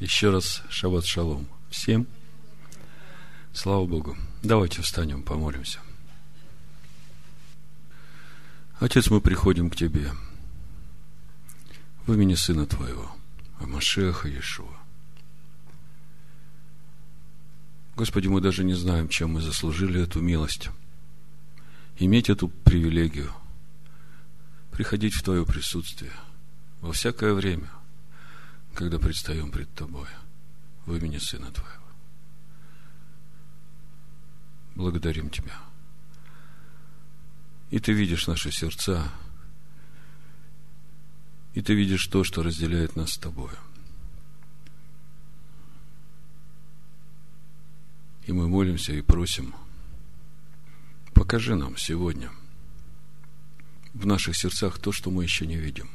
Еще раз шаббат шалом всем. Слава Богу. Давайте встанем, помолимся. Отец, мы приходим к Тебе в имени Сына Твоего, Амашеха Иешуа. Господи, мы даже не знаем, чем мы заслужили эту милость. Иметь эту привилегию, приходить в Твое присутствие во всякое время, когда предстаем пред Тобой в имени Сына Твоего. Благодарим Тебя. И Ты видишь наши сердца, и Ты видишь то, что разделяет нас с Тобою. И мы молимся и просим, покажи нам сегодня в наших сердцах то, что мы еще не видим.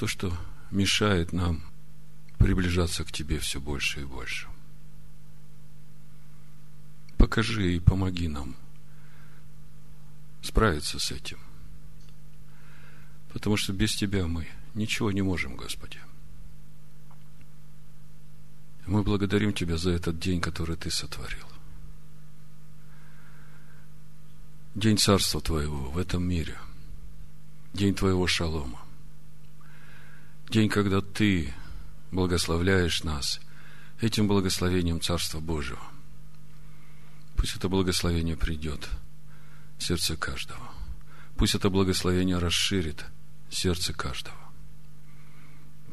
То, что мешает нам приближаться к Тебе все больше и больше. Покажи и помоги нам справиться с этим. Потому что без Тебя мы ничего не можем, Господи. Мы благодарим Тебя за этот день, который Ты сотворил. День Царства Твоего в этом мире. День Твоего шалома. День, когда Ты благословляешь нас этим благословением Царства Божьего. Пусть это благословение придет в сердце каждого. Пусть это благословение расширит сердце каждого.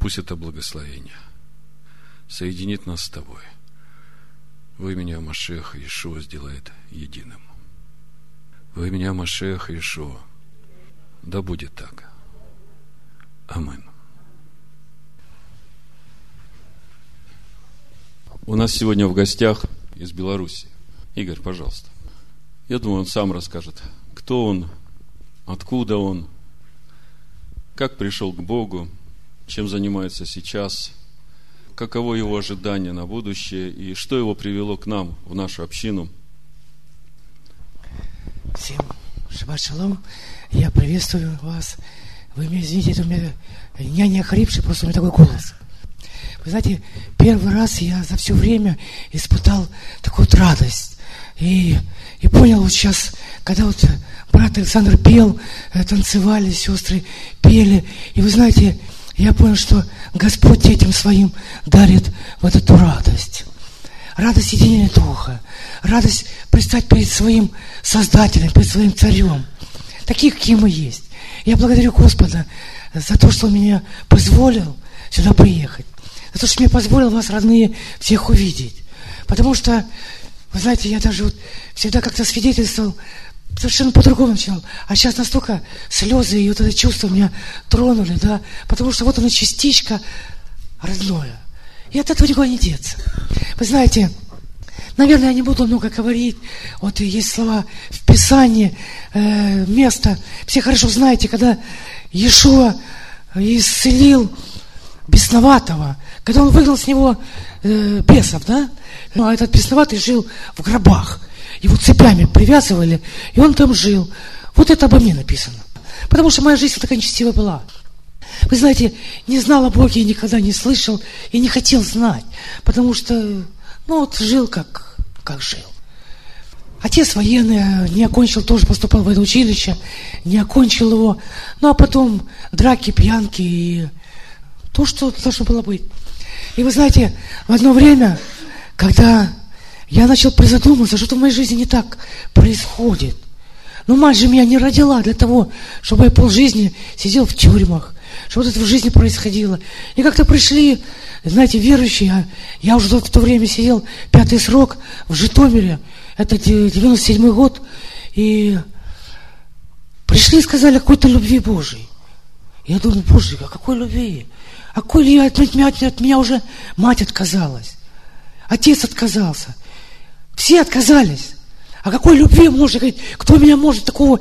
Пусть это благословение соединит нас с Тобой. Во имя Машеха Иешуа сделает единым. Во имя Машеха Иешуа. Да будет так. Амин. У нас сегодня в гостях из Беларуси. Игорь, пожалуйста. Я думаю, он сам расскажет, кто он, откуда он, как пришел к Богу, чем занимается сейчас, каково его ожидание на будущее и что его привело к нам, в нашу общину. Всем шаббат шалом. Я приветствую вас. Вы меня извините, у меня я не охрипший, просто у меня такой голос. Вы знаете, первый раз я за все время испытал такую вот радость. И, и понял вот сейчас, когда вот брат Александр пел, э, танцевали, сестры пели. И вы знаете, я понял, что Господь детям своим дарит вот эту радость. Радость единения Духа. Радость предстать перед своим Создателем, перед своим Царем. Таких, какие мы есть. Я благодарю Господа за то, что Он меня позволил сюда приехать. За то, что мне позволил вас, родные, всех увидеть. Потому что, вы знаете, я даже вот всегда как-то свидетельствовал совершенно по-другому начинал. А сейчас настолько слезы и вот это чувство меня тронули, да, потому что вот она частичка родное. И от этого никуда не деться. Вы знаете, наверное, я не буду много говорить. Вот есть слова в Писании, э, место. Все хорошо знаете, когда Иешуа исцелил бесноватого, когда он выгнал с него э, бесов, да? Ну, а этот бесноватый жил в гробах. Его цепями привязывали, и он там жил. Вот это обо мне написано. Потому что моя жизнь такая нечестивая была. Вы знаете, не знал о Боге, никогда не слышал и не хотел знать. Потому что, ну вот, жил как, как жил. Отец военный, не окончил, тоже поступал в это училище, не окончил его. Ну, а потом драки, пьянки и то, что должно было быть. И вы знаете, в одно время, когда я начал призадумываться, что в моей жизни не так происходит. Но мать же меня не родила для того, чтобы я полжизни сидел в тюрьмах, чтобы вот это в жизни происходило. И как-то пришли, знаете, верующие, я уже в то время сидел пятый срок в Житомире, это 97 год, и пришли и сказали о какой-то любви Божией. Я думаю, Боже, о какой любви? О какой ли от меня, от меня уже мать отказалась? Отец отказался. Все отказались. О какой любви можно говорить? Кто меня может такого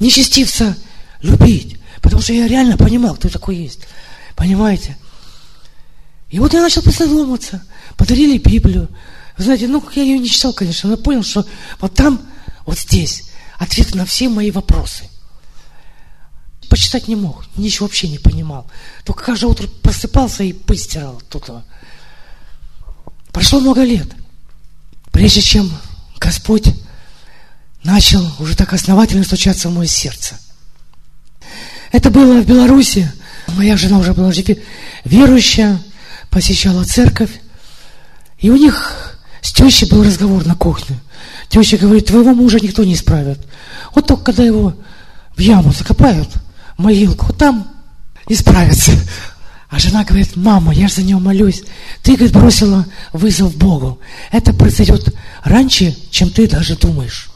нечестивца любить? Потому что я реально понимал, кто такой есть. Понимаете? И вот я начал присоединиться. Подарили Библию. Вы знаете, ну, я ее не читал, конечно, но я понял, что вот там, вот здесь, ответ на все мои вопросы. Почитать не мог, ничего вообще не понимал. Только каждое утро просыпался и пыль стирал оттуда. Прошло много лет, прежде чем Господь начал уже так основательно стучаться в мое сердце. Это было в Беларуси. Моя жена уже была верующая, посещала церковь. И у них с тещей был разговор на кухне. Теща говорит, твоего мужа никто не исправит. Вот только когда его в яму закопают, могилку, там исправится. А жена говорит, мама, я же за него молюсь. Ты, говорит, бросила вызов Богу. Это произойдет раньше, чем ты даже думаешь.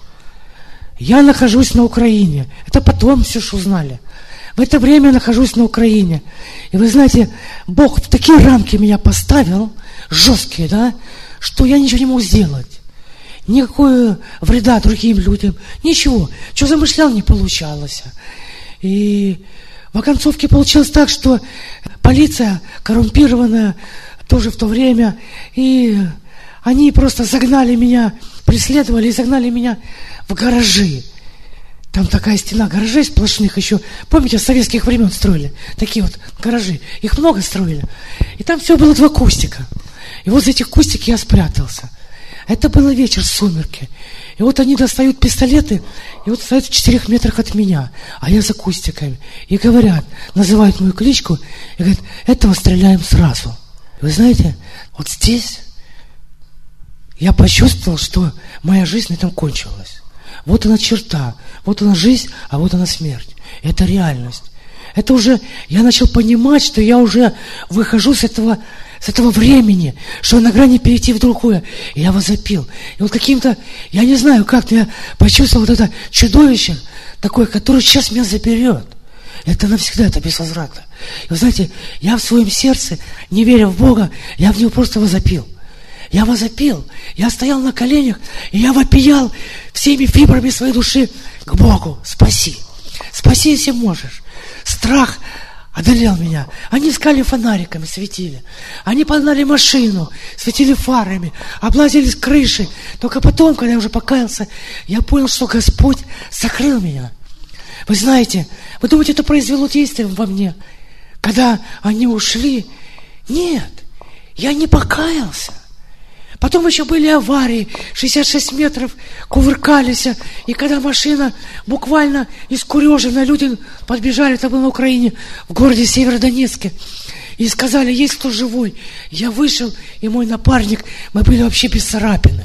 Я нахожусь на Украине. Это потом все что узнали. В это время я нахожусь на Украине. И вы знаете, Бог в такие рамки меня поставил, жесткие, да, что я ничего не мог сделать. Никакого вреда другим людям. Ничего. Что замышлял, не получалось. И в оконцовке получилось так, что полиция коррумпированная тоже в то время, и они просто загнали меня, преследовали и загнали меня в гаражи. Там такая стена гаражей сплошных еще. Помните, с советских времен строили? Такие вот гаражи. Их много строили. И там все было два кустика. И вот за этих кустик я спрятался. Это было вечер, сумерки. И вот они достают пистолеты, и вот стоят в четырех метрах от меня, а я за кустиками. И говорят, называют мою кличку, и говорят, этого стреляем сразу. Вы знаете, вот здесь я почувствовал, что моя жизнь на этом кончилась. Вот она черта, вот она жизнь, а вот она смерть. Это реальность. Это уже, я начал понимать, что я уже выхожу с этого с этого времени, что на грани перейти в другое. И я возопил. И вот каким-то, я не знаю как, но я почувствовал вот это чудовище такое, которое сейчас меня заберет. Это навсегда, это без возврата. И вы знаете, я в своем сердце, не веря в Бога, я в него просто возопил. Я возопил, я стоял на коленях, и я вопиял всеми фибрами своей души к Богу. Спаси. Спаси, если можешь. Страх одолел меня. Они искали фонариками, светили. Они погнали машину, светили фарами, облазили с крыши. Только потом, когда я уже покаялся, я понял, что Господь сокрыл меня. Вы знаете, вы думаете, это произвело действие во мне? Когда они ушли? Нет, я не покаялся. Потом еще были аварии, 66 метров кувыркались, и когда машина буквально искурежена, люди подбежали, это было на Украине, в городе Северодонецке, и сказали, есть кто живой. Я вышел, и мой напарник, мы были вообще без царапины.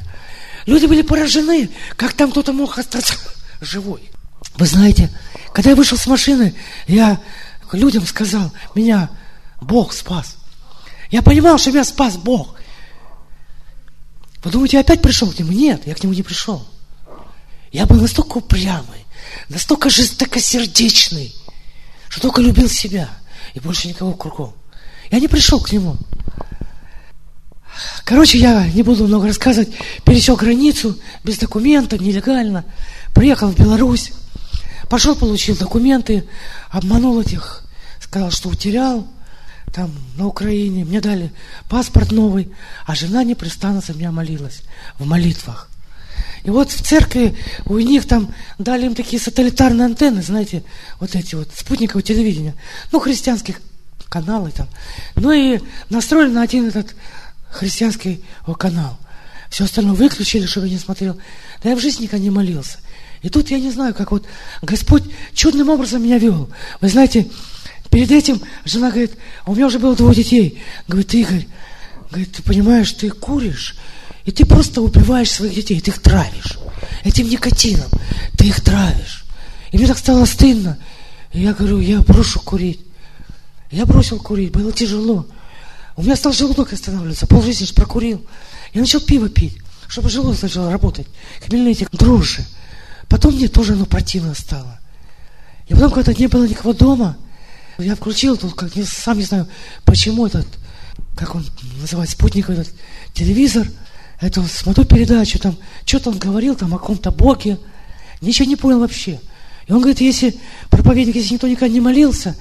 Люди были поражены, как там кто-то мог остаться живой. Вы знаете, когда я вышел с машины, я людям сказал, меня Бог спас. Я понимал, что меня спас Бог. Вы думаете, я опять пришел к нему? Нет, я к нему не пришел. Я был настолько упрямый, настолько жестокосердечный, что только любил себя и больше никого кругом. Я не пришел к нему. Короче, я не буду много рассказывать. Пересек границу без документов, нелегально. Приехал в Беларусь. Пошел, получил документы, обманул этих, сказал, что утерял там на Украине, мне дали паспорт новый, а жена непрестанно за меня молилась в молитвах. И вот в церкви у них там дали им такие сателлитарные антенны, знаете, вот эти вот спутниковые телевидения, ну, христианских каналы там. Ну и настроили на один этот христианский канал. Все остальное выключили, чтобы я не смотрел. Да я в жизни никогда не молился. И тут я не знаю, как вот Господь чудным образом меня вел. Вы знаете, Перед этим жена говорит, а у меня уже было двое детей. Говорит, Игорь, говорит, ты понимаешь, ты куришь, и ты просто убиваешь своих детей, ты их травишь. Этим никотином ты их травишь. И мне так стало стыдно. И я говорю, я брошу курить. Я бросил курить, было тяжело. У меня стал желудок останавливаться, полжизни же прокурил. Я начал пиво пить, чтобы желудок начал работать. Хмельные эти дрожжи. Потом мне тоже оно противно стало. И потом, когда не было никого дома, я включил тут, как не, сам не знаю, почему этот, как он называется, спутник этот, телевизор, это смотрю передачу, там, что-то он говорил там о каком-то Боге, ничего не понял вообще. И он говорит, если проповедник, если никто никогда не молился,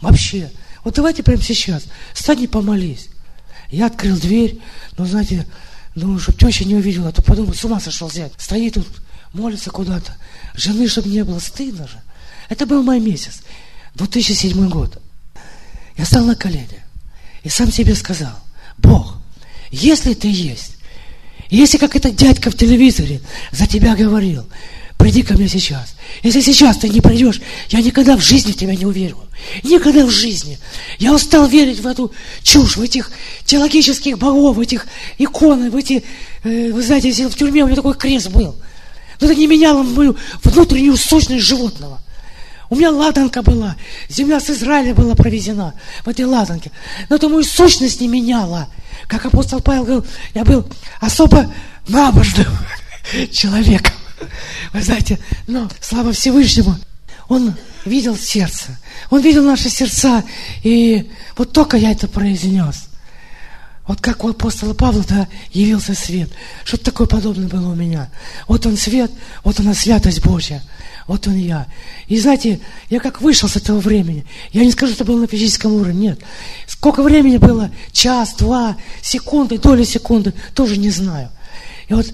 вообще, вот давайте прямо сейчас, встань и помолись. Я открыл дверь, но, знаете, думаю, чтобы теща не увидела, а то подумал, с ума сошел взять. Стоит тут, молится куда-то. Жены, чтобы не было, стыдно же. Это был май месяц, 2007 год. Я стал на колени и сам себе сказал, Бог, если ты есть, если как этот дядька в телевизоре за тебя говорил, приди ко мне сейчас. Если сейчас ты не придешь, я никогда в жизни тебя не уверю. Никогда в жизни. Я устал верить в эту чушь, в этих теологических богов, в этих иконы, в эти, э, вы знаете, если в тюрьме у меня такой крест был. Но это не меняло мою внутреннюю сущность животного. У меня ладанка была, земля с Израиля была провезена в этой ладанке. Но это мою сущность не меняла. Как апостол Павел говорил, я был особо набожным человеком. Вы знаете, но слава Всевышнему, он видел сердце, он видел наши сердца, и вот только я это произнес. Вот как у апостола Павла да, явился свет. Что-то такое подобное было у меня. Вот он свет, вот она святость Божья. Вот он я. И знаете, я как вышел с этого времени. Я не скажу, что было на физическом уровне, нет. Сколько времени было? Час, два, секунды, доли секунды, тоже не знаю. И вот,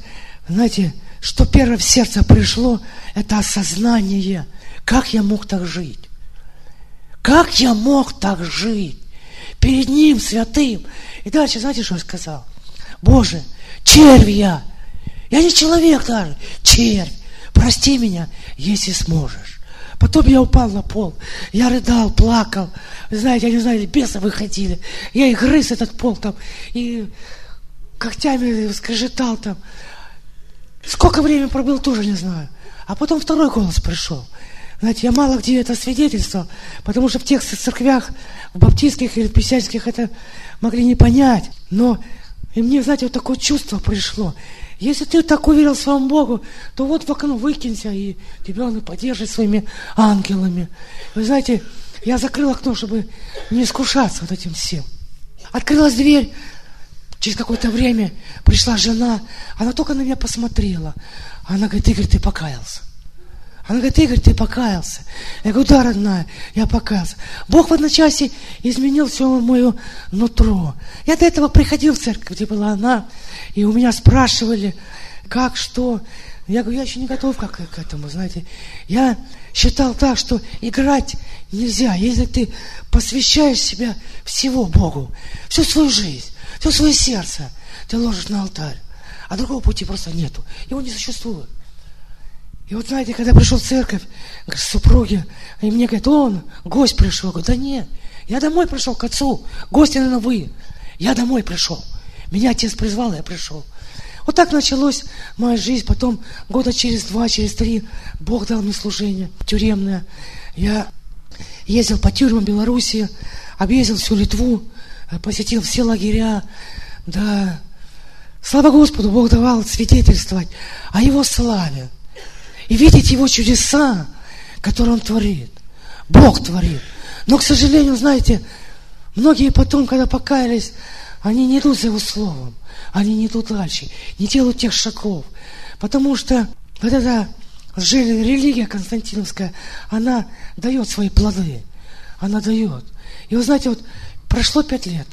знаете, что первое в сердце пришло, это осознание, как я мог так жить. Как я мог так жить? Перед Ним, святым. И дальше, знаете, что я сказал? Боже, червь я. Я не человек даже, червь. Прости меня, если сможешь. Потом я упал на пол, я рыдал, плакал. Знаете, я не знаю, бесы выходили. Я и грыз этот пол там, и когтями скрежетал там. Сколько времени пробыл, тоже не знаю. А потом второй голос пришел. Знаете, я мало где это свидетельство, потому что в тех церквях, в баптистских или писательских это могли не понять. Но и мне, знаете, вот такое чувство пришло. Если ты так уверил своему Богу, то вот в окно выкинься, и тебя Он и поддержит своими ангелами. Вы знаете, я закрыл окно, чтобы не искушаться вот этим всем. Открылась дверь, Через какое-то время пришла жена, она только на меня посмотрела. Она говорит, Игорь, ты покаялся. Она говорит, Игорь, ты покаялся. Я говорю, да, родная, я покаялся. Бог в одночасье изменил все мое нутро. Я до этого приходил в церковь, где была она, и у меня спрашивали, как, что. Я говорю, я еще не готов как к этому, знаете. Я считал так, что играть нельзя, если ты посвящаешь себя всего Богу, всю свою жизнь все свое сердце ты ложишь на алтарь. А другого пути просто нету. Его не существует. И вот знаете, когда пришел в церковь к супруге, и мне говорят, он, гость пришел. Я говорю, да нет, я домой пришел к отцу. Гости, наверное, вы. Я домой пришел. Меня отец призвал, я пришел. Вот так началась моя жизнь. Потом года через два, через три Бог дал мне служение тюремное. Я ездил по тюрьмам Белоруссии, объездил всю Литву, посетил все лагеря, да. Слава Господу, Бог давал свидетельствовать о Его славе и видеть Его чудеса, которые Он творит. Бог творит. Но, к сожалению, знаете, многие потом, когда покаялись, они не идут за Его Словом, они не идут дальше, не делают тех шагов. Потому что вот эта религия константиновская, она дает свои плоды. Она дает. И вы знаете, вот Прошло пять лет.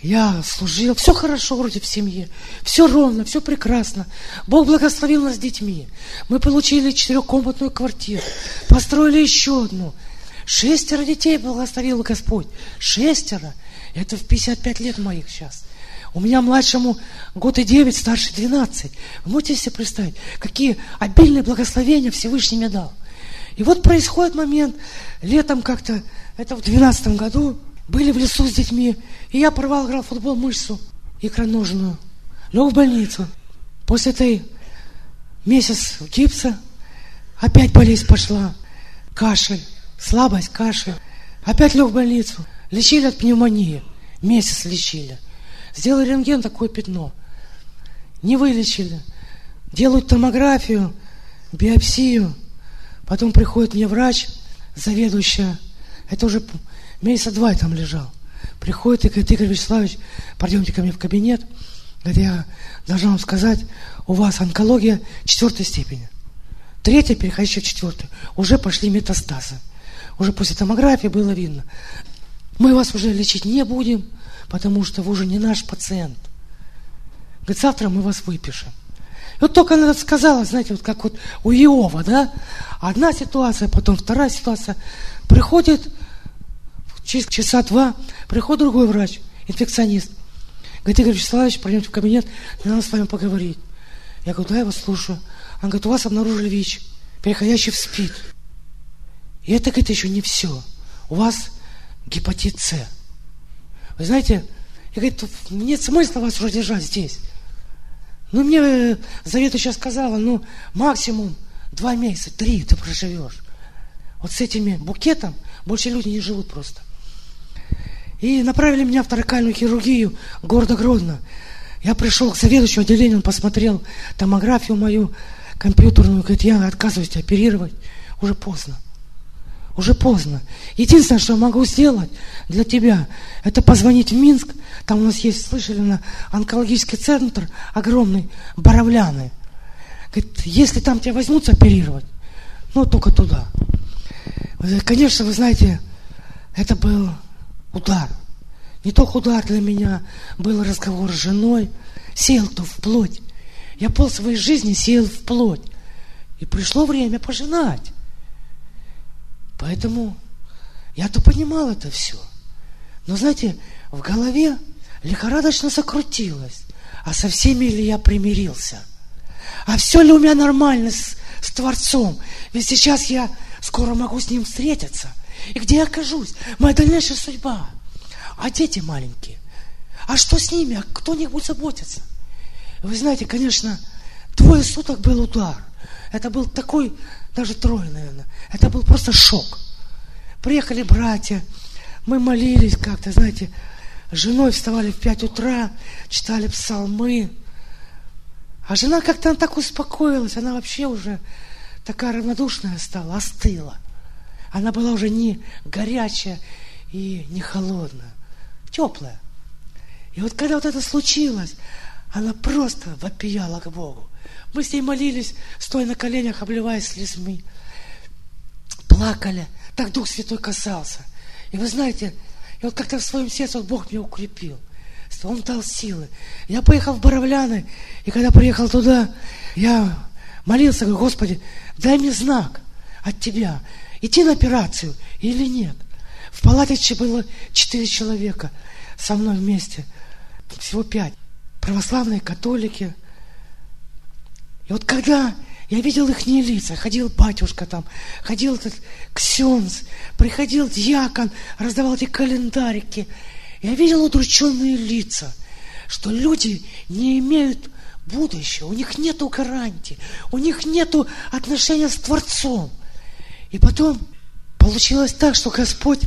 Я служил, все хорошо вроде в семье, все ровно, все прекрасно. Бог благословил нас детьми. Мы получили четырехкомнатную квартиру, построили еще одну. Шестеро детей благословил Господь. Шестеро. Это в 55 лет моих сейчас. У меня младшему год и девять, старше 12. Вы можете себе представить, какие обильные благословения Всевышний мне дал. И вот происходит момент, летом как-то, это в 12 году, были в лесу с детьми, и я порвал, играл в футбол, мышцу икроножную. Лег в больницу. После этой месяц гипса опять болезнь пошла. Кашель, слабость, кашель. Опять лег в больницу. Лечили от пневмонии. Месяц лечили. Сделали рентген, такое пятно. Не вылечили. Делают томографию, биопсию. Потом приходит мне врач, заведующая. Это уже Месяца два я там лежал. Приходит и говорит, Игорь Вячеславович, пойдемте ко мне в кабинет. Говорит, я должна вам сказать, у вас онкология четвертой степени. Третья, переходящая в четвертую. Уже пошли метастазы. Уже после томографии было видно. Мы вас уже лечить не будем, потому что вы уже не наш пациент. Говорит, завтра мы вас выпишем. И вот только она сказала, знаете, вот как вот у Иова, да, одна ситуация, потом вторая ситуация. Приходит через часа два, приходит другой врач, инфекционист. Говорит, Игорь Вячеславович, пройдемте в кабинет, мне надо с вами поговорить. Я говорю, да, я вас слушаю. Он говорит, у вас обнаружили ВИЧ, переходящий в СПИД. И это, говорит, еще не все. У вас гепатит С. Вы знаете, я говорит, нет смысла вас уже держать здесь. Ну, мне Завета сейчас сказала, ну, максимум два месяца, три ты проживешь. Вот с этими букетом больше люди не живут просто. И направили меня в торакальную хирургию города Гродно. Я пришел к заведующему отделению, он посмотрел томографию мою компьютерную, говорит, я отказываюсь оперировать. Уже поздно. Уже поздно. Единственное, что я могу сделать для тебя, это позвонить в Минск. Там у нас есть, слышали, на онкологический центр огромный, Боровляны. Говорит, если там тебя возьмут оперировать, ну, только туда. Конечно, вы знаете, это был удар. Не только удар для меня, был разговор с женой, сел то в плоть. Я пол своей жизни сел в плоть. И пришло время пожинать. Поэтому я-то понимал это все. Но знаете, в голове лихорадочно закрутилось. А со всеми ли я примирился? А все ли у меня нормально с, с Творцом? Ведь сейчас я скоро могу с Ним встретиться. И где я окажусь? Моя дальнейшая судьба. А дети маленькие? А что с ними? А кто о них будет заботиться? Вы знаете, конечно, двое суток был удар. Это был такой даже трое, наверное. Это был просто шок. Приехали братья, мы молились как-то, знаете, с женой вставали в пять утра, читали псалмы. А жена как-то так успокоилась, она вообще уже такая равнодушная стала, остыла. Она была уже не горячая и не холодная, теплая. И вот когда вот это случилось, она просто вопияла к Богу. Мы с ней молились, стоя на коленях, обливаясь слезами. Плакали. Так Дух Святой касался. И вы знаете, и вот как-то в своем сердце вот Бог меня укрепил. Он дал силы. Я поехал в Боровляны, и когда приехал туда, я молился, говорю, Господи, дай мне знак от Тебя, идти на операцию или нет. В палате было четыре человека со мной вместе, всего пять. Православные, католики – и вот когда я видел их лица, ходил батюшка там, ходил этот ксенс, приходил дьякон, раздавал эти календарики. Я видел удрученные лица, что люди не имеют будущего, у них нету гарантии, у них нету отношения с Творцом. И потом получилось так, что Господь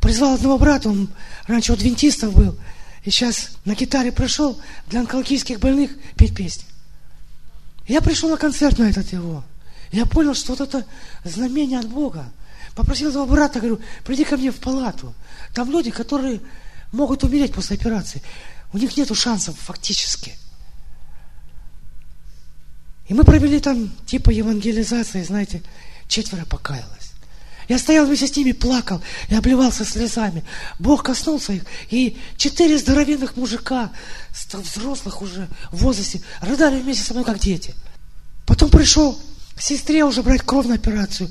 призвал одного брата, он раньше у адвентистов был, и сейчас на гитаре пришел для онкологических больных петь песни. Я пришел на концерт на этот его. Я понял, что вот это знамение от Бога. Попросил этого брата, говорю, приди ко мне в палату. Там люди, которые могут умереть после операции. У них нет шансов фактически. И мы провели там типа евангелизации, знаете, четверо покаялось. Я стоял вместе с ними, плакал и обливался слезами. Бог коснулся их, и четыре здоровенных мужика, взрослых уже в возрасте, рыдали вместе со мной, как дети. Потом пришел к сестре уже брать кровь на операцию.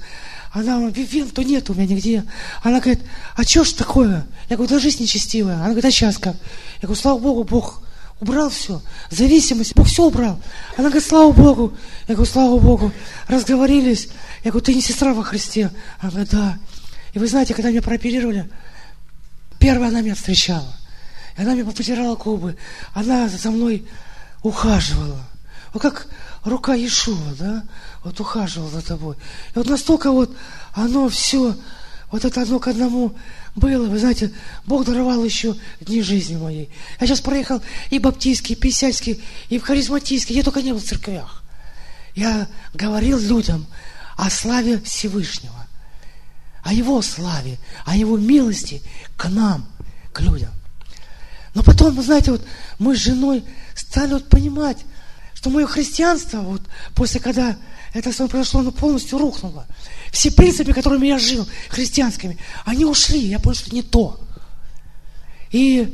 Она говорит, Вивен-то нет у меня нигде. Она говорит, а что ж такое? Я говорю, да жизнь нечестивая. Она говорит, а сейчас как? Я говорю, слава Богу, Бог убрал все. Зависимость, Бог все убрал. Она говорит, слава Богу. Я говорю, слава Богу. Разговорились. Я говорю, ты не сестра во Христе? Она говорит, да. И вы знаете, когда меня прооперировали, первая она меня встречала. И она мне потирала губы. Она за мной ухаживала. Вот как рука Иешуа, да? Вот ухаживала за тобой. И вот настолько вот оно все, вот это одно к одному было. Вы знаете, Бог даровал еще дни жизни моей. Я сейчас проехал и баптистский, и писательский, и в харизматийский. Я только не был в церквях. Я говорил людям, о славе Всевышнего, о Его славе, о Его милости к нам, к людям. Но потом, вы знаете, вот мы с женой стали вот понимать, что мое христианство, вот после когда это все произошло, оно полностью рухнуло. Все принципы, которыми я жил, христианскими, они ушли. Я понял, что не то. И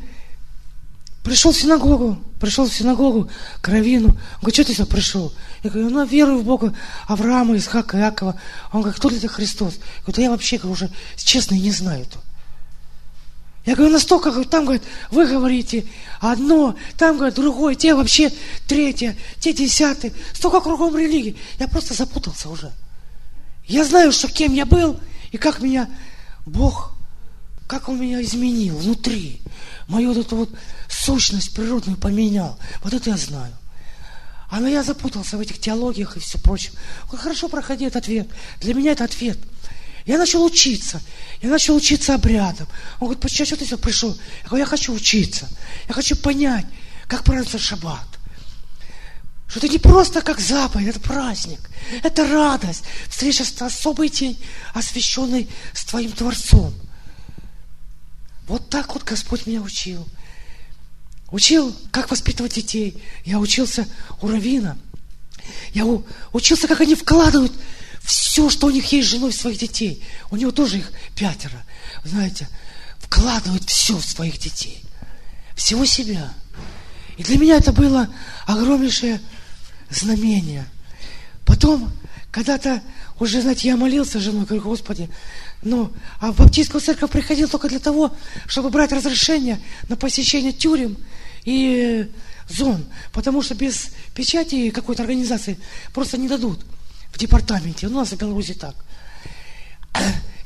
пришел в синагогу, пришел в синагогу к Равину. Он говорит, что ты сюда пришел? Я говорю, ну, верую в Бога Авраама, Исхака, Иакова. Он говорит, кто для тебя Христос? Я говорю, да я вообще говорю, уже честно не знаю то. Я говорю, настолько, там, говорит, вы говорите одно, там, говорит, другое, те вообще третье, те десятые. Столько кругом религии. Я просто запутался уже. Я знаю, что кем я был, и как меня Бог, как Он меня изменил внутри. Мою вот эту вот сущность природную поменял. Вот это я знаю. А но я запутался в этих теологиях и все прочее. Он хорошо проходи этот ответ. Для меня это ответ. Я начал учиться. Я начал учиться обрядам. Он говорит, почему что ты сюда пришел? Я говорю, я хочу учиться. Я хочу понять, как празднуется шаббат. Что это не просто как заповедь, это праздник. Это радость. Встреча с особый день, освященный с твоим Творцом. Вот так вот Господь меня учил. Учил, как воспитывать детей. Я учился у Равина. Я учился, как они вкладывают все, что у них есть женой своих детей. У него тоже их пятеро. Знаете, вкладывают все в своих детей. Всего себя. И для меня это было огромнейшее знамение. Потом, когда-то уже, знаете, я молился с женой, говорю, Господи, ну, а в баптистскую церковь приходил только для того, чтобы брать разрешение на посещение тюрем и зон, потому что без печати какой-то организации просто не дадут в департаменте. У нас в Беларуси так.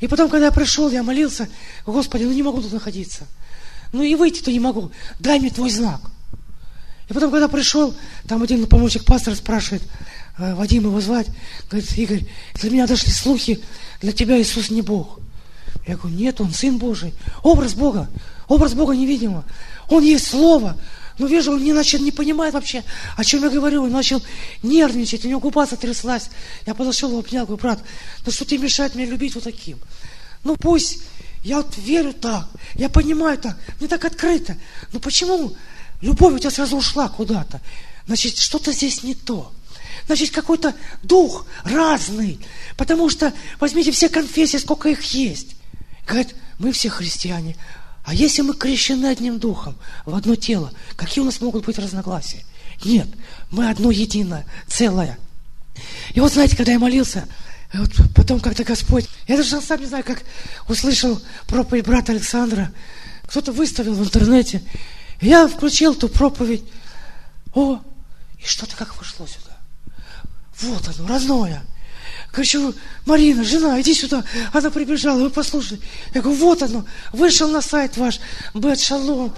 И потом, когда я пришел, я молился, Господи, ну не могу тут находиться. Ну и выйти-то не могу. Дай мне твой знак. И потом, когда пришел, там один помощник пастора спрашивает, э, Вадим его звать, говорит, Игорь, для меня дошли слухи, для тебя Иисус не Бог. Я говорю, нет, Он Сын Божий, образ Бога, образ Бога невидимого. Он есть Слово, но вижу, он не начал, не понимает вообще, о чем я говорю. Он начал нервничать, у него губа затряслась. Я подошел, его обнял, говорю, брат, ну что ты мешает мне любить вот таким? Ну пусть, я вот верю так, я понимаю так, мне так открыто. Но почему любовь у тебя сразу ушла куда-то? Значит, что-то здесь не то. Значит, какой-то дух разный. Потому что возьмите все конфессии, сколько их есть. Говорит, мы все христиане. А если мы крещены одним духом в одно тело, какие у нас могут быть разногласия? Нет, мы одно единое, целое. И вот знаете, когда я молился, вот потом как-то Господь, я даже сам не знаю, как услышал проповедь брата Александра, кто-то выставил в интернете, я включил ту проповедь, о, и что-то как вошло сюда. Вот оно, родное. Кричу, Марина, жена, иди сюда. Она прибежала, вы послушали. Я говорю, вот оно, вышел на сайт ваш, Бет Шалом.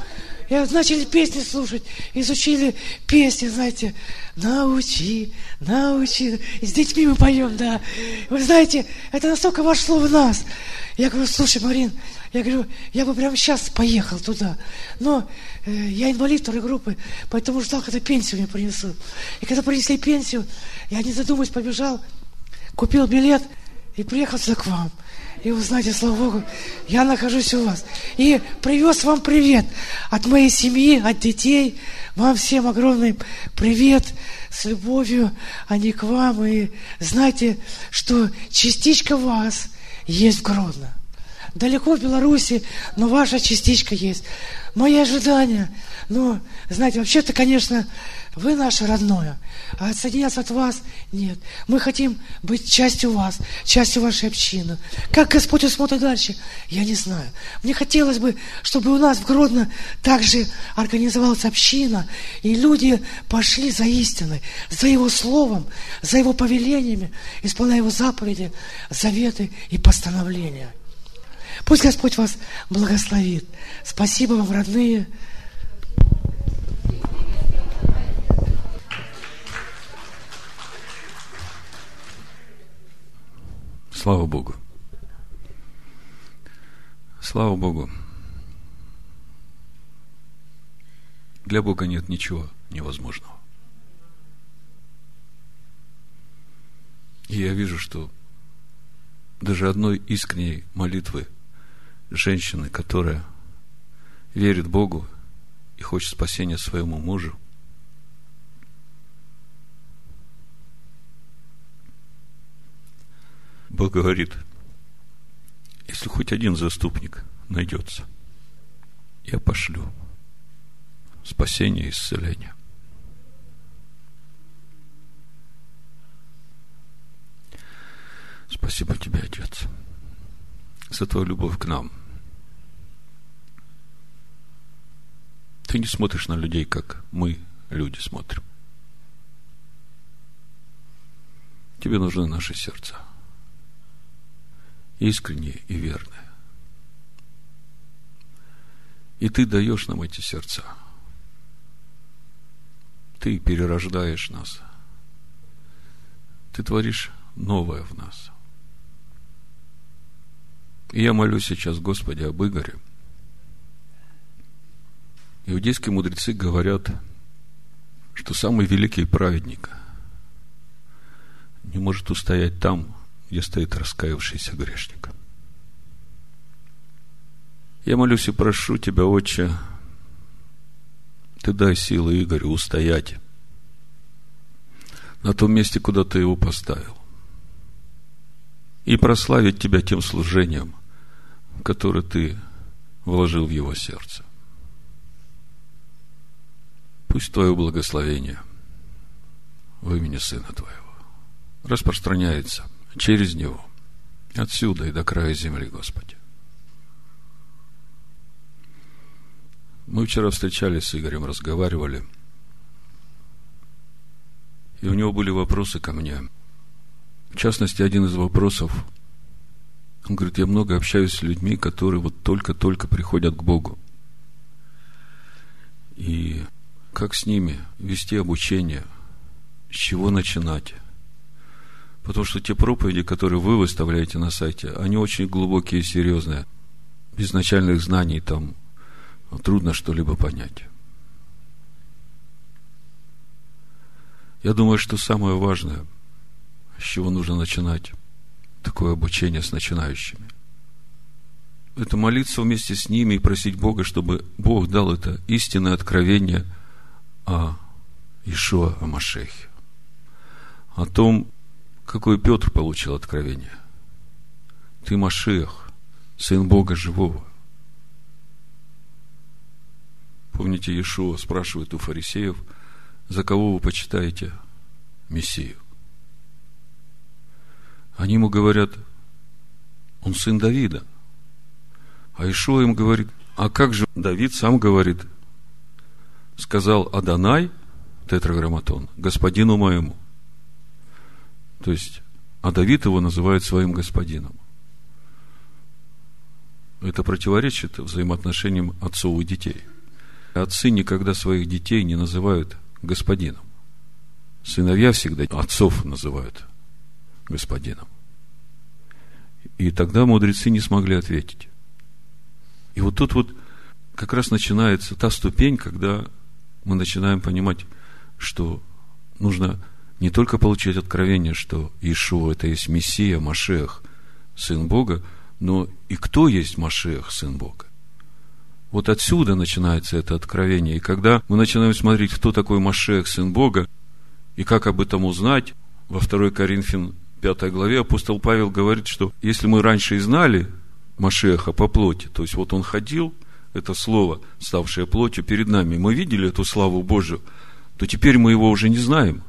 Я начали песни слушать, изучили песни, знаете, научи, научи. И с детьми мы поем, да. Вы знаете, это настолько вошло в нас. Я говорю, слушай, Марин, я говорю, я бы прямо сейчас поехал туда. Но э, я инвалид второй группы, поэтому ждал, когда пенсию мне принесут. И когда принесли пенсию, я не задумываясь побежал купил билет и приехал сюда к вам. И вы знаете, слава Богу, я нахожусь у вас. И привез вам привет от моей семьи, от детей. Вам всем огромный привет с любовью, а не к вам. И знайте, что частичка вас есть в Гродно. Далеко в Беларуси, но ваша частичка есть. Мои ожидания, ну, знаете, вообще-то, конечно, вы наше родное, а отсоединяться от вас нет. Мы хотим быть частью вас, частью вашей общины. Как Господь усмотрит дальше, я не знаю. Мне хотелось бы, чтобы у нас в Гродно также организовалась община, и люди пошли за истиной, за Его Словом, за Его повелениями, исполняя Его заповеди, заветы и постановления. Пусть Господь вас благословит. Спасибо вам, родные. Слава Богу. Слава Богу. Для Бога нет ничего невозможного. И я вижу, что даже одной искренней молитвы женщины, которая верит Богу и хочет спасения своему мужу, Бог говорит, если хоть один заступник найдется, я пошлю спасения и исцеления. Спасибо тебе, Отец, за твою любовь к нам. Ты не смотришь на людей, как мы, люди, смотрим. Тебе нужны наши сердца. Искренние и верные. И ты даешь нам эти сердца. Ты перерождаешь нас. Ты творишь новое в нас. Я молю сейчас, Господи, об Игоре. Иудейские мудрецы говорят, что самый великий праведник не может устоять там, где стоит раскаявшийся грешник. Я молюсь и прошу Тебя, Отче, Ты дай силы Игорю устоять на том месте, куда Ты его поставил. И прославить Тебя тем служением, которое Ты вложил в его сердце. Пусть Твое благословение в имени Сына Твоего распространяется через Него, отсюда и до края земли, Господи. Мы вчера встречались с Игорем, разговаривали. И у него были вопросы ко мне. В частности, один из вопросов, он говорит, я много общаюсь с людьми, которые вот только-только приходят к Богу. И как с ними вести обучение, с чего начинать? Потому что те проповеди, которые вы выставляете на сайте, они очень глубокие и серьезные. Без начальных знаний там трудно что-либо понять. Я думаю, что самое важное, с чего нужно начинать такое обучение с начинающими, это молиться вместе с ними и просить Бога, чтобы Бог дал это истинное откровение о Ишуа о Машехе. О том, какой Петр получил откровение. Ты Машех, сын Бога живого. Помните, Иешуа спрашивает у фарисеев, за кого вы почитаете Мессию? Они ему говорят, он сын Давида. А Ишуа им говорит, а как же Давид сам говорит, сказал Адонай, тетраграмматон, господину моему. То есть, а Давид его называет своим господином. Это противоречит взаимоотношениям отцов и детей – Отцы никогда своих детей не называют господином. Сыновья всегда отцов называют господином. И тогда мудрецы не смогли ответить. И вот тут вот как раз начинается та ступень, когда мы начинаем понимать, что нужно не только получить откровение, что Ишуа это есть Мессия, Машех, Сын Бога, но и кто есть Машех, Сын Бога. Вот отсюда начинается это откровение. И когда мы начинаем смотреть, кто такой Машех, Сын Бога, и как об этом узнать, во 2 Коринфян 5 главе апостол Павел говорит, что если мы раньше и знали Машеха по плоти, то есть вот он ходил, это слово, ставшее плотью перед нами, мы видели эту славу Божию, то теперь мы его уже не знаем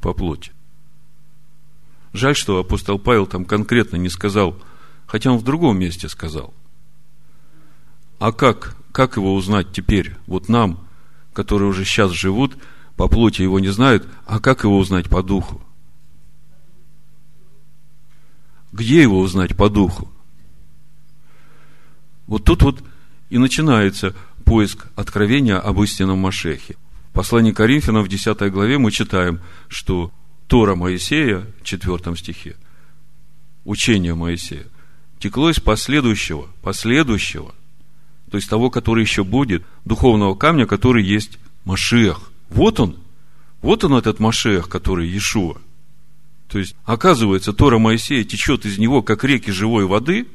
по плоти. Жаль, что апостол Павел там конкретно не сказал, хотя он в другом месте сказал. А как как его узнать теперь? Вот нам, которые уже сейчас живут, по плоти его не знают, а как его узнать по духу? Где его узнать по духу? Вот тут вот и начинается поиск откровения об истинном Машехе. В послании Коринфянам в 10 главе мы читаем, что Тора Моисея, в 4 стихе, учение Моисея, текло из последующего, последующего – то есть того, который еще будет, духовного камня, который есть Машех. Вот он, вот он этот Машех, который Иешуа. То есть, оказывается, Тора Моисея течет из него, как реки живой воды,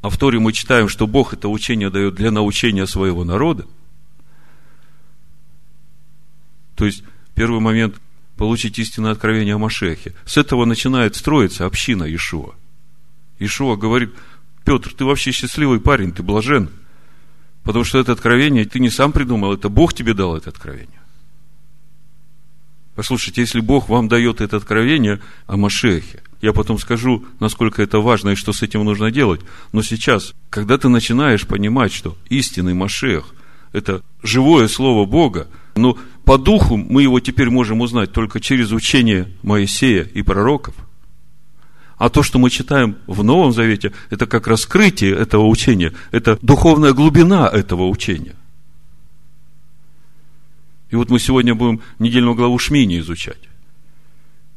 а в Торе мы читаем, что Бог это учение дает для научения своего народа. То есть, первый момент – получить истинное откровение о Машехе. С этого начинает строиться община Иешуа. Иешуа говорит, Петр, ты вообще счастливый парень, ты блажен – Потому что это откровение ты не сам придумал, это Бог тебе дал это откровение. Послушайте, если Бог вам дает это откровение о Машехе, я потом скажу, насколько это важно и что с этим нужно делать. Но сейчас, когда ты начинаешь понимать, что истинный Машех – это живое Слово Бога, но по духу мы его теперь можем узнать только через учение Моисея и пророков. А то, что мы читаем в Новом Завете, это как раскрытие этого учения, это духовная глубина этого учения. И вот мы сегодня будем недельную главу Шмини изучать.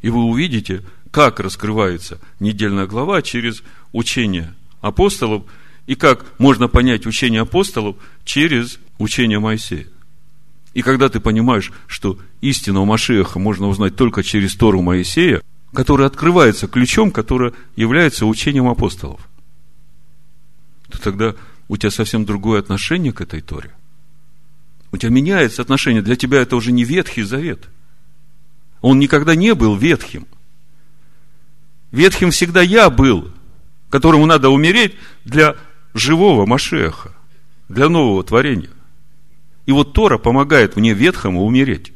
И вы увидите, как раскрывается недельная глава через учение апостолов, и как можно понять учение апостолов через учение Моисея. И когда ты понимаешь, что истинного Машеха можно узнать только через Тору Моисея, который открывается ключом, который является учением апостолов, то тогда у тебя совсем другое отношение к этой Торе. У тебя меняется отношение. Для тебя это уже не Ветхий Завет. Он никогда не был ветхим. Ветхим всегда я был, которому надо умереть для живого Машеха, для нового творения. И вот Тора помогает мне ветхому умереть.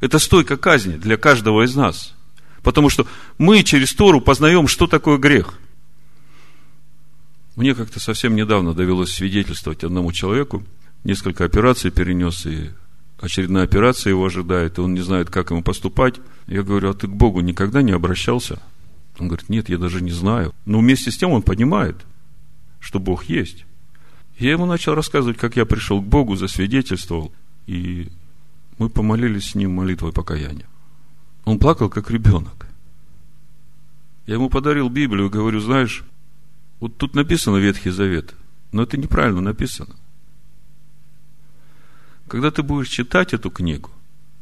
Это стойка казни для каждого из нас. Потому что мы через Тору познаем, что такое грех. Мне как-то совсем недавно довелось свидетельствовать одному человеку. Несколько операций перенес, и очередная операция его ожидает, и он не знает, как ему поступать. Я говорю, а ты к Богу никогда не обращался? Он говорит, нет, я даже не знаю. Но вместе с тем он понимает, что Бог есть. Я ему начал рассказывать, как я пришел к Богу, засвидетельствовал, и мы помолились с ним молитвой покаяния. Он плакал, как ребенок. Я ему подарил Библию, говорю, знаешь, вот тут написано Ветхий Завет, но это неправильно написано. Когда ты будешь читать эту книгу,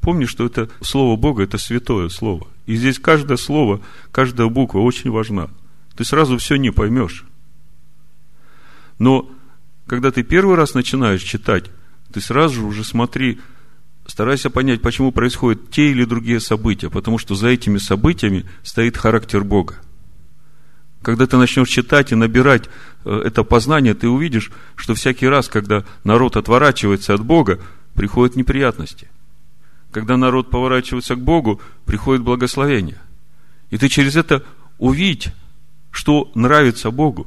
помни, что это Слово Бога, это святое Слово. И здесь каждое слово, каждая буква очень важна. Ты сразу все не поймешь. Но когда ты первый раз начинаешь читать, ты сразу же уже смотри, старайся понять, почему происходят те или другие события, потому что за этими событиями стоит характер Бога. Когда ты начнешь читать и набирать э, это познание, ты увидишь, что всякий раз, когда народ отворачивается от Бога, приходят неприятности. Когда народ поворачивается к Богу, приходит благословение. И ты через это увидишь, что нравится Богу.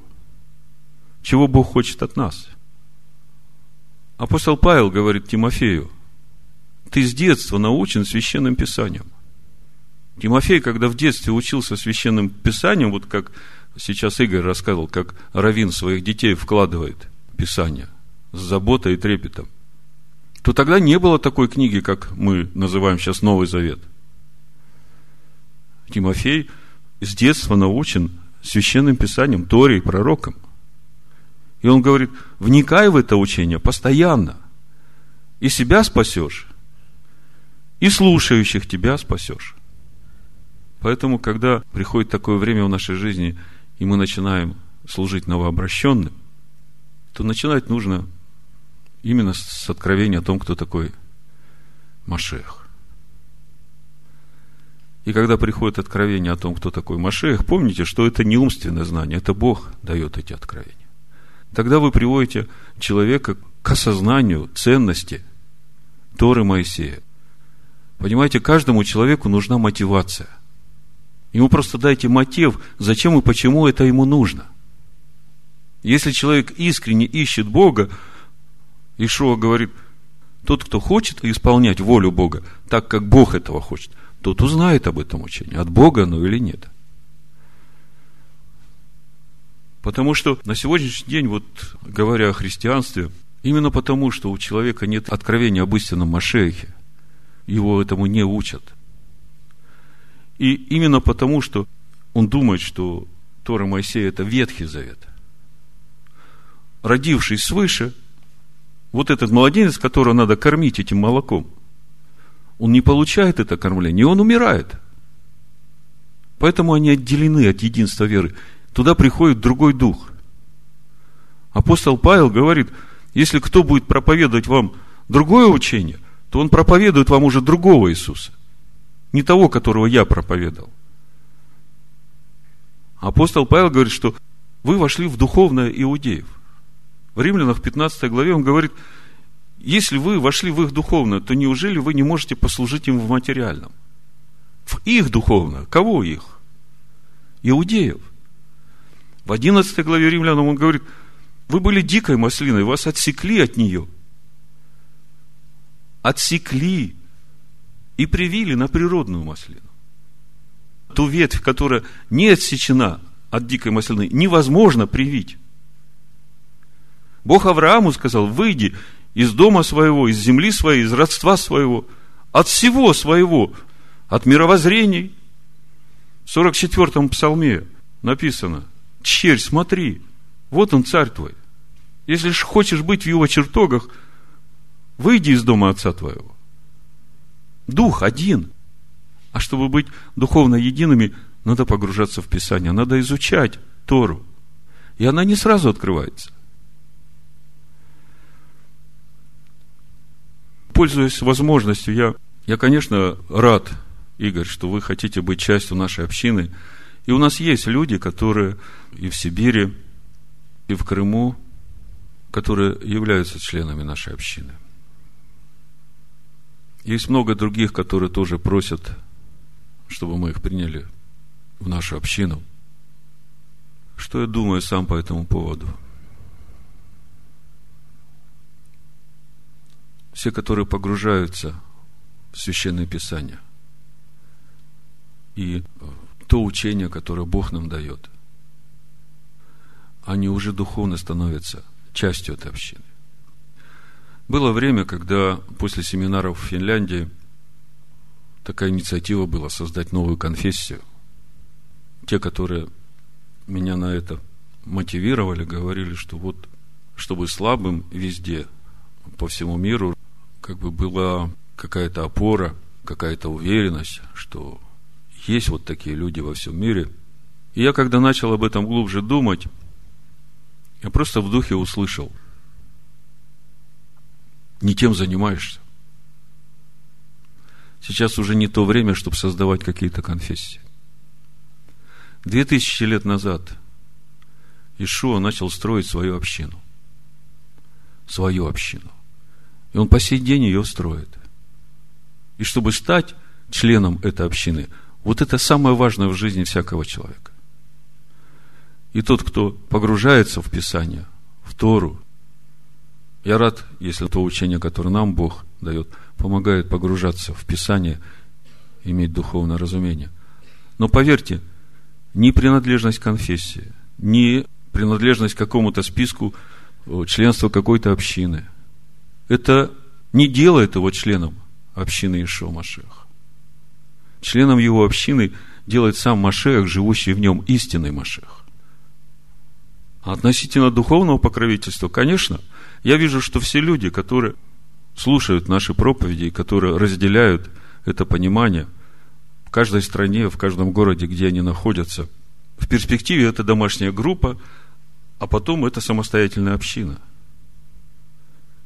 Чего Бог хочет от нас? Апостол Павел говорит Тимофею, ты с детства научен священным писанием. Тимофей, когда в детстве учился священным писанием, вот как сейчас Игорь рассказывал, как Равин своих детей вкладывает писание с заботой и трепетом, то тогда не было такой книги, как мы называем сейчас Новый Завет. Тимофей с детства научен священным писанием, Торе и пророкам. И он говорит, вникай в это учение постоянно. И себя спасешь, и слушающих тебя спасешь. Поэтому, когда приходит такое время в нашей жизни, и мы начинаем служить новообращенным, то начинать нужно именно с откровения о том, кто такой Машех. И когда приходит откровение о том, кто такой Машех, помните, что это не умственное знание, это Бог дает эти откровения. Тогда вы приводите человека к осознанию ценности Торы Моисея. Понимаете, каждому человеку нужна мотивация. Ему просто дайте мотив, зачем и почему это ему нужно. Если человек искренне ищет Бога, Ишуа говорит, тот, кто хочет исполнять волю Бога, так как Бог этого хочет, тот узнает об этом учении, от Бога оно или нет. Потому что на сегодняшний день, вот говоря о христианстве, именно потому, что у человека нет откровения об истинном Машехе, его этому не учат. И именно потому, что он думает, что Тора Моисея – это Ветхий Завет. Родившись свыше, вот этот младенец, которого надо кормить этим молоком, он не получает это кормление, и он умирает. Поэтому они отделены от единства веры туда приходит другой дух. Апостол Павел говорит, если кто будет проповедовать вам другое учение, то он проповедует вам уже другого Иисуса. Не того, которого я проповедовал. Апостол Павел говорит, что вы вошли в духовное иудеев. В Римлянах 15 главе он говорит, если вы вошли в их духовное, то неужели вы не можете послужить им в материальном? В их духовное. Кого их? Иудеев. В 11 главе Римлянам он говорит, вы были дикой маслиной, вас отсекли от нее. Отсекли и привили на природную маслину. Ту ветвь, которая не отсечена от дикой маслины, невозможно привить. Бог Аврааму сказал, выйди из дома своего, из земли своей, из родства своего, от всего своего, от мировоззрений. В 44-м псалме написано, черь, смотри, вот он царь твой. Если ж хочешь быть в его чертогах, выйди из дома отца твоего. Дух один. А чтобы быть духовно едиными, надо погружаться в Писание, надо изучать Тору. И она не сразу открывается. Пользуясь возможностью, я, я, конечно, рад, Игорь, что вы хотите быть частью нашей общины. И у нас есть люди, которые и в Сибири, и в Крыму, которые являются членами нашей общины – есть много других, которые тоже просят, чтобы мы их приняли в нашу общину. Что я думаю сам по этому поводу? Все, которые погружаются в Священное Писание и то учение, которое Бог нам дает, они уже духовно становятся частью этой общины. Было время, когда после семинаров в Финляндии такая инициатива была создать новую конфессию. Те, которые меня на это мотивировали, говорили, что вот, чтобы слабым везде, по всему миру, как бы была какая-то опора, какая-то уверенность, что есть вот такие люди во всем мире. И я, когда начал об этом глубже думать, я просто в духе услышал – не тем занимаешься. Сейчас уже не то время, чтобы создавать какие-то конфессии. Две тысячи лет назад Ишуа начал строить свою общину. Свою общину. И он по сей день ее строит. И чтобы стать членом этой общины, вот это самое важное в жизни всякого человека. И тот, кто погружается в Писание, в Тору, я рад, если то учение, которое нам Бог дает, помогает погружаться в Писание, иметь духовное разумение. Но поверьте, ни принадлежность конфессии, ни принадлежность к какому-то списку членства какой-то общины, это не делает его членом общины Ишуа Машеха. Членом его общины делает сам Машех, живущий в нем истинный Машех. А относительно духовного покровительства, конечно – я вижу, что все люди, которые слушают наши проповеди, которые разделяют это понимание в каждой стране, в каждом городе, где они находятся, в перспективе это домашняя группа, а потом это самостоятельная община.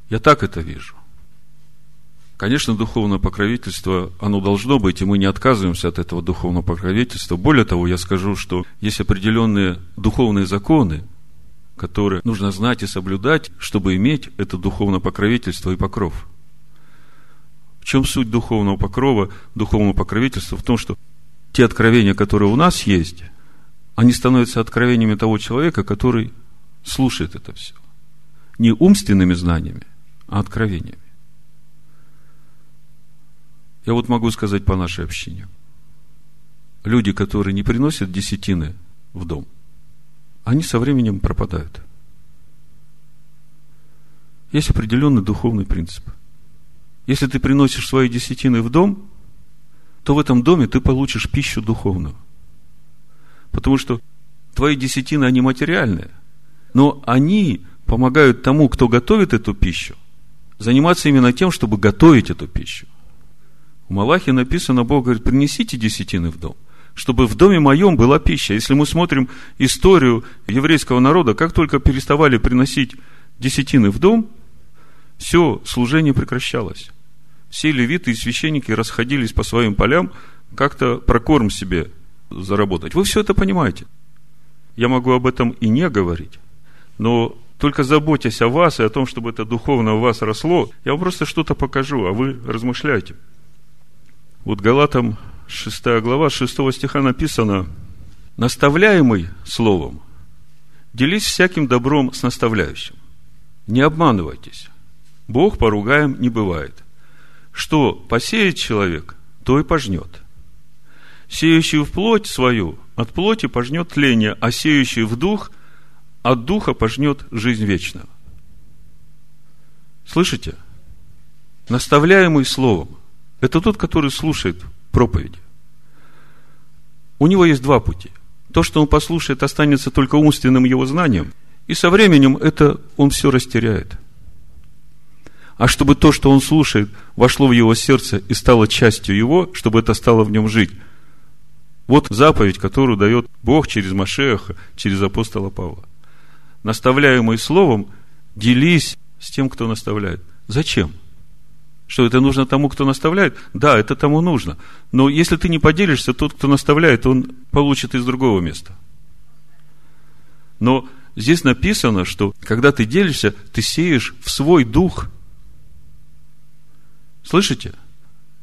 Я так это вижу. Конечно, духовное покровительство, оно должно быть, и мы не отказываемся от этого духовного покровительства. Более того, я скажу, что есть определенные духовные законы, которые нужно знать и соблюдать, чтобы иметь это духовное покровительство и покров. В чем суть духовного покрова, духовного покровительства? В том, что те откровения, которые у нас есть, они становятся откровениями того человека, который слушает это все. Не умственными знаниями, а откровениями. Я вот могу сказать по нашей общине. Люди, которые не приносят десятины в дом – они со временем пропадают. Есть определенный духовный принцип. Если ты приносишь свои десятины в дом, то в этом доме ты получишь пищу духовную. Потому что твои десятины, они материальные, но они помогают тому, кто готовит эту пищу, заниматься именно тем, чтобы готовить эту пищу. У Малахи написано, Бог говорит, принесите десятины в дом – чтобы в доме моем была пища. Если мы смотрим историю еврейского народа, как только переставали приносить десятины в дом, все служение прекращалось. Все левиты и священники расходились по своим полям, как-то прокорм себе заработать. Вы все это понимаете. Я могу об этом и не говорить, но только заботясь о вас и о том, чтобы это духовно у вас росло, я вам просто что-то покажу, а вы размышляйте. Вот Галатам 6 глава, 6 стиха написано, наставляемый словом, делись всяким добром с наставляющим. Не обманывайтесь. Бог поругаем не бывает. Что посеет человек, то и пожнет. Сеющий в плоть свою, от плоти пожнет тление, а сеющий в дух – от духа пожнет жизнь вечную. Слышите? Наставляемый словом. Это тот, который слушает проповеди. У него есть два пути. То, что он послушает, останется только умственным его знанием, и со временем это он все растеряет. А чтобы то, что он слушает, вошло в его сердце и стало частью его, чтобы это стало в нем жить. Вот заповедь, которую дает Бог через Машеха, через апостола Павла наставляемый словом, делись с тем, кто наставляет. Зачем? Что это нужно тому, кто наставляет? Да, это тому нужно. Но если ты не поделишься, тот, кто наставляет, он получит из другого места. Но здесь написано, что когда ты делишься, ты сеешь в свой дух. Слышите?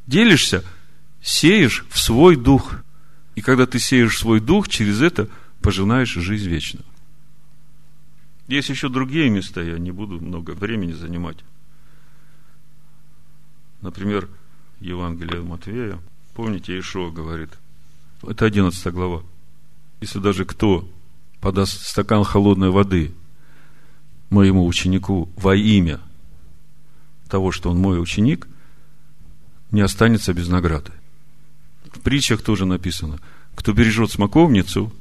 Делишься, сеешь в свой дух. И когда ты сеешь в свой дух, через это пожинаешь жизнь вечную. Есть еще другие места, я не буду много времени занимать. Например, Евангелие Матвея. Помните, Ишуа говорит, это 11 глава. Если даже кто подаст стакан холодной воды моему ученику во имя того, что он мой ученик, не останется без награды. В притчах тоже написано, кто бережет смоковницу,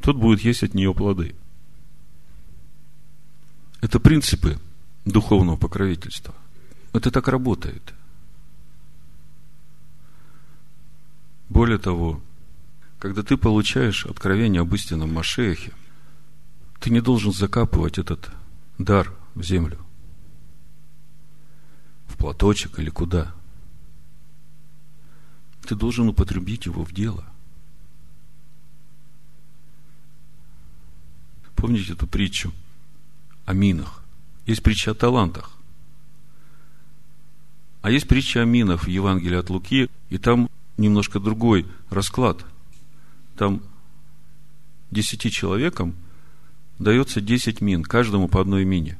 тот будет есть от нее плоды – это принципы духовного покровительства. Это так работает. Более того, когда ты получаешь откровение об истинном Машехе, ты не должен закапывать этот дар в землю, в платочек или куда. Ты должен употребить его в дело. Помните эту притчу – о минах. Есть притча о талантах. А есть притча о минах в Евангелии от Луки, и там немножко другой расклад. Там десяти человекам дается десять мин, каждому по одной мине.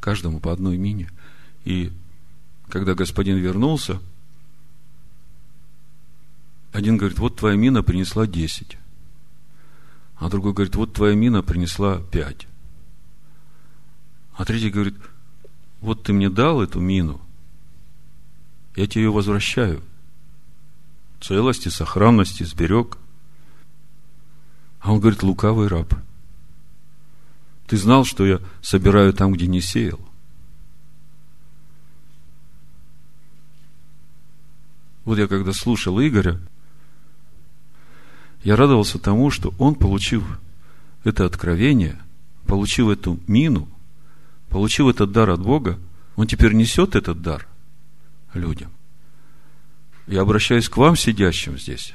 Каждому по одной мине. И когда господин вернулся, один говорит, вот твоя мина принесла десять. А другой говорит, вот твоя мина принесла пять. А третий говорит, вот ты мне дал эту мину, я тебе ее возвращаю. Целости, сохранности, сберег. А он говорит, лукавый раб. Ты знал, что я собираю там, где не сеял. Вот я когда слушал Игоря, я радовался тому, что он, получив это откровение, получив эту мину, получив этот дар от Бога, он теперь несет этот дар людям. Я обращаюсь к вам, сидящим здесь.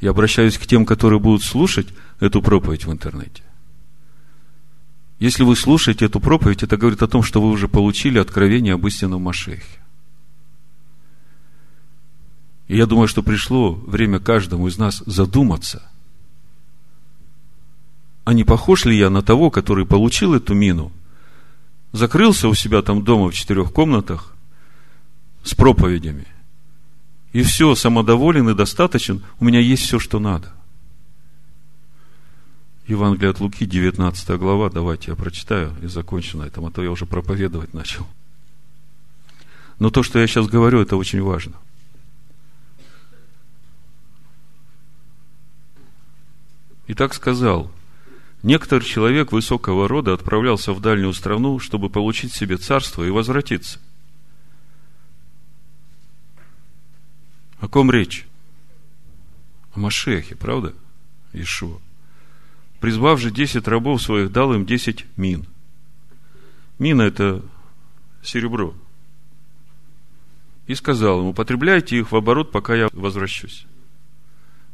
Я обращаюсь к тем, которые будут слушать эту проповедь в интернете. Если вы слушаете эту проповедь, это говорит о том, что вы уже получили откровение об истинном Машехе. И я думаю, что пришло время каждому из нас задуматься, а не похож ли я на того, который получил эту мину, закрылся у себя там дома в четырех комнатах с проповедями, и все, самодоволен и достаточен, у меня есть все, что надо. Евангелие от Луки, 19 глава, давайте я прочитаю и закончу на этом, а то я уже проповедовать начал. Но то, что я сейчас говорю, это очень важно. И так сказал, некоторый человек высокого рода отправлялся в дальнюю страну, чтобы получить себе царство и возвратиться. О ком речь? О Машехе, правда? Ишуа. Призвав же десять рабов своих, дал им десять мин. Мина – это серебро. И сказал им, употребляйте их в оборот, пока я возвращусь.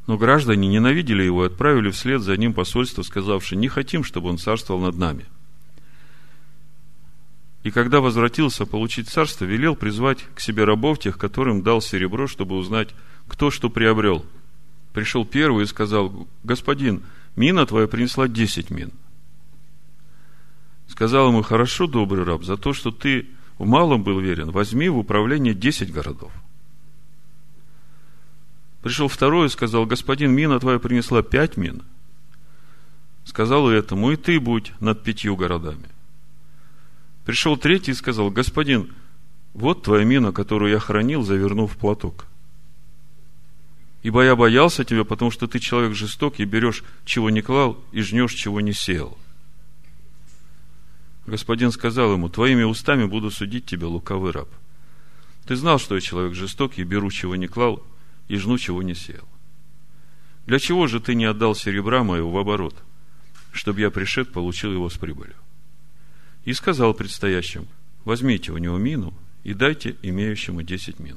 Но граждане ненавидели его и отправили вслед за ним посольство, сказавши, не хотим, чтобы он царствовал над нами. И когда возвратился получить царство, велел призвать к себе рабов тех, которым дал серебро, чтобы узнать, кто что приобрел. Пришел первый и сказал, господин, мина твоя принесла десять мин. Сказал ему, хорошо, добрый раб, за то, что ты в малом был верен, возьми в управление десять городов. Пришел второй и сказал, господин, мина твоя принесла пять мин. Сказал этому, и ты будь над пятью городами. Пришел третий и сказал, господин, вот твоя мина, которую я хранил, завернув в платок. Ибо я боялся тебя, потому что ты человек жесток и берешь, чего не клал, и жнешь, чего не сеял. Господин сказал ему, твоими устами буду судить тебя, лукавый раб. Ты знал, что я человек жестокий, и беру, чего не клал, и жну, чего не сеял. Для чего же ты не отдал серебра моего в оборот, чтобы я пришед, получил его с прибылью? И сказал предстоящим, возьмите у него мину и дайте имеющему десять мин.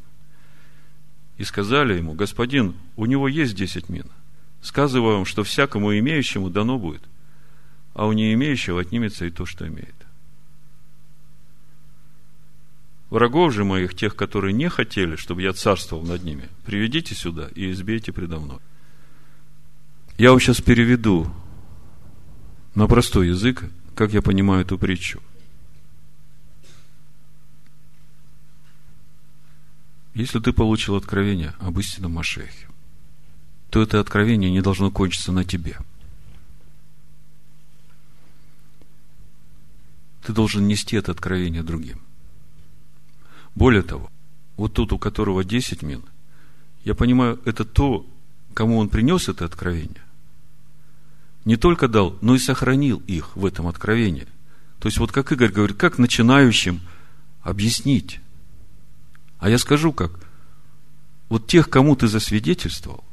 И сказали ему, господин, у него есть десять мин. Сказываю вам, что всякому имеющему дано будет, а у не имеющего отнимется и то, что имеет. Врагов же моих, тех, которые не хотели, чтобы я царствовал над ними, приведите сюда и избейте предо мной. Я вам сейчас переведу на простой язык, как я понимаю эту притчу. Если ты получил откровение об истинном Машехе, то это откровение не должно кончиться на тебе. Ты должен нести это откровение другим. Более того, вот тот, у которого 10 мин, я понимаю, это то, кому он принес это откровение, не только дал, но и сохранил их в этом откровении. То есть, вот как Игорь говорит, как начинающим объяснить. А я скажу как. Вот тех, кому ты засвидетельствовал,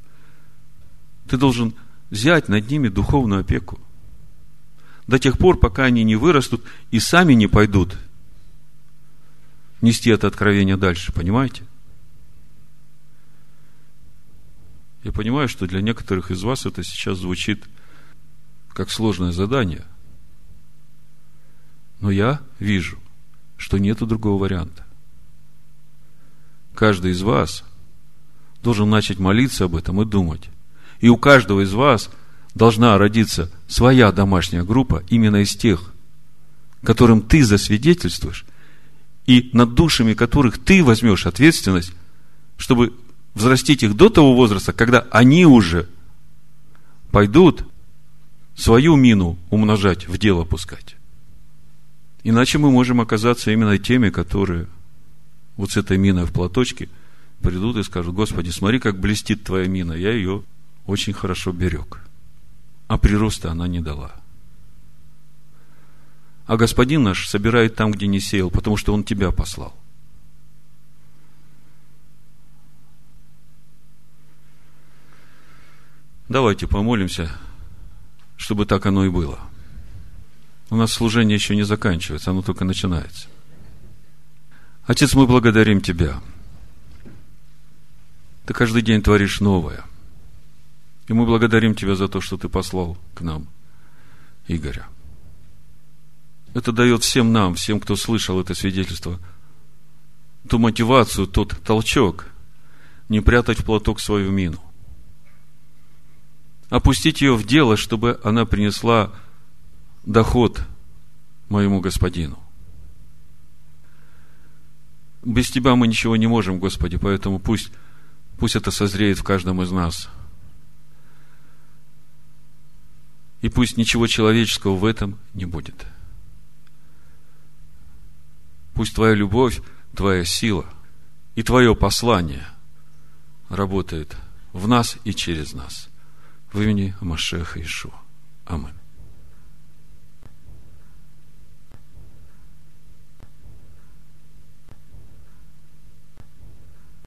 ты должен взять над ними духовную опеку. До тех пор, пока они не вырастут и сами не пойдут нести это откровение дальше, понимаете? Я понимаю, что для некоторых из вас это сейчас звучит как сложное задание. Но я вижу, что нет другого варианта. Каждый из вас должен начать молиться об этом и думать. И у каждого из вас должна родиться своя домашняя группа именно из тех, которым ты засвидетельствуешь, и над душами которых ты возьмешь ответственность, чтобы взрастить их до того возраста, когда они уже пойдут свою мину умножать, в дело пускать. Иначе мы можем оказаться именно теми, которые вот с этой миной в платочке придут и скажут, Господи, смотри, как блестит твоя мина, я ее очень хорошо берег. А прироста она не дала – а Господин наш собирает там, где не сеял, потому что Он тебя послал. Давайте помолимся, чтобы так оно и было. У нас служение еще не заканчивается, оно только начинается. Отец, мы благодарим Тебя. Ты каждый день творишь новое. И мы благодарим Тебя за то, что Ты послал к нам Игоря. Это дает всем нам, всем, кто слышал это свидетельство, ту мотивацию, тот толчок, не прятать в платок свою мину. Опустить ее в дело, чтобы она принесла доход моему господину. Без Тебя мы ничего не можем, Господи, поэтому пусть, пусть это созреет в каждом из нас. И пусть ничего человеческого в этом не будет. Пусть Твоя любовь, Твоя сила и Твое послание работает в нас и через нас. В имени Машеха Ишуа. Аминь.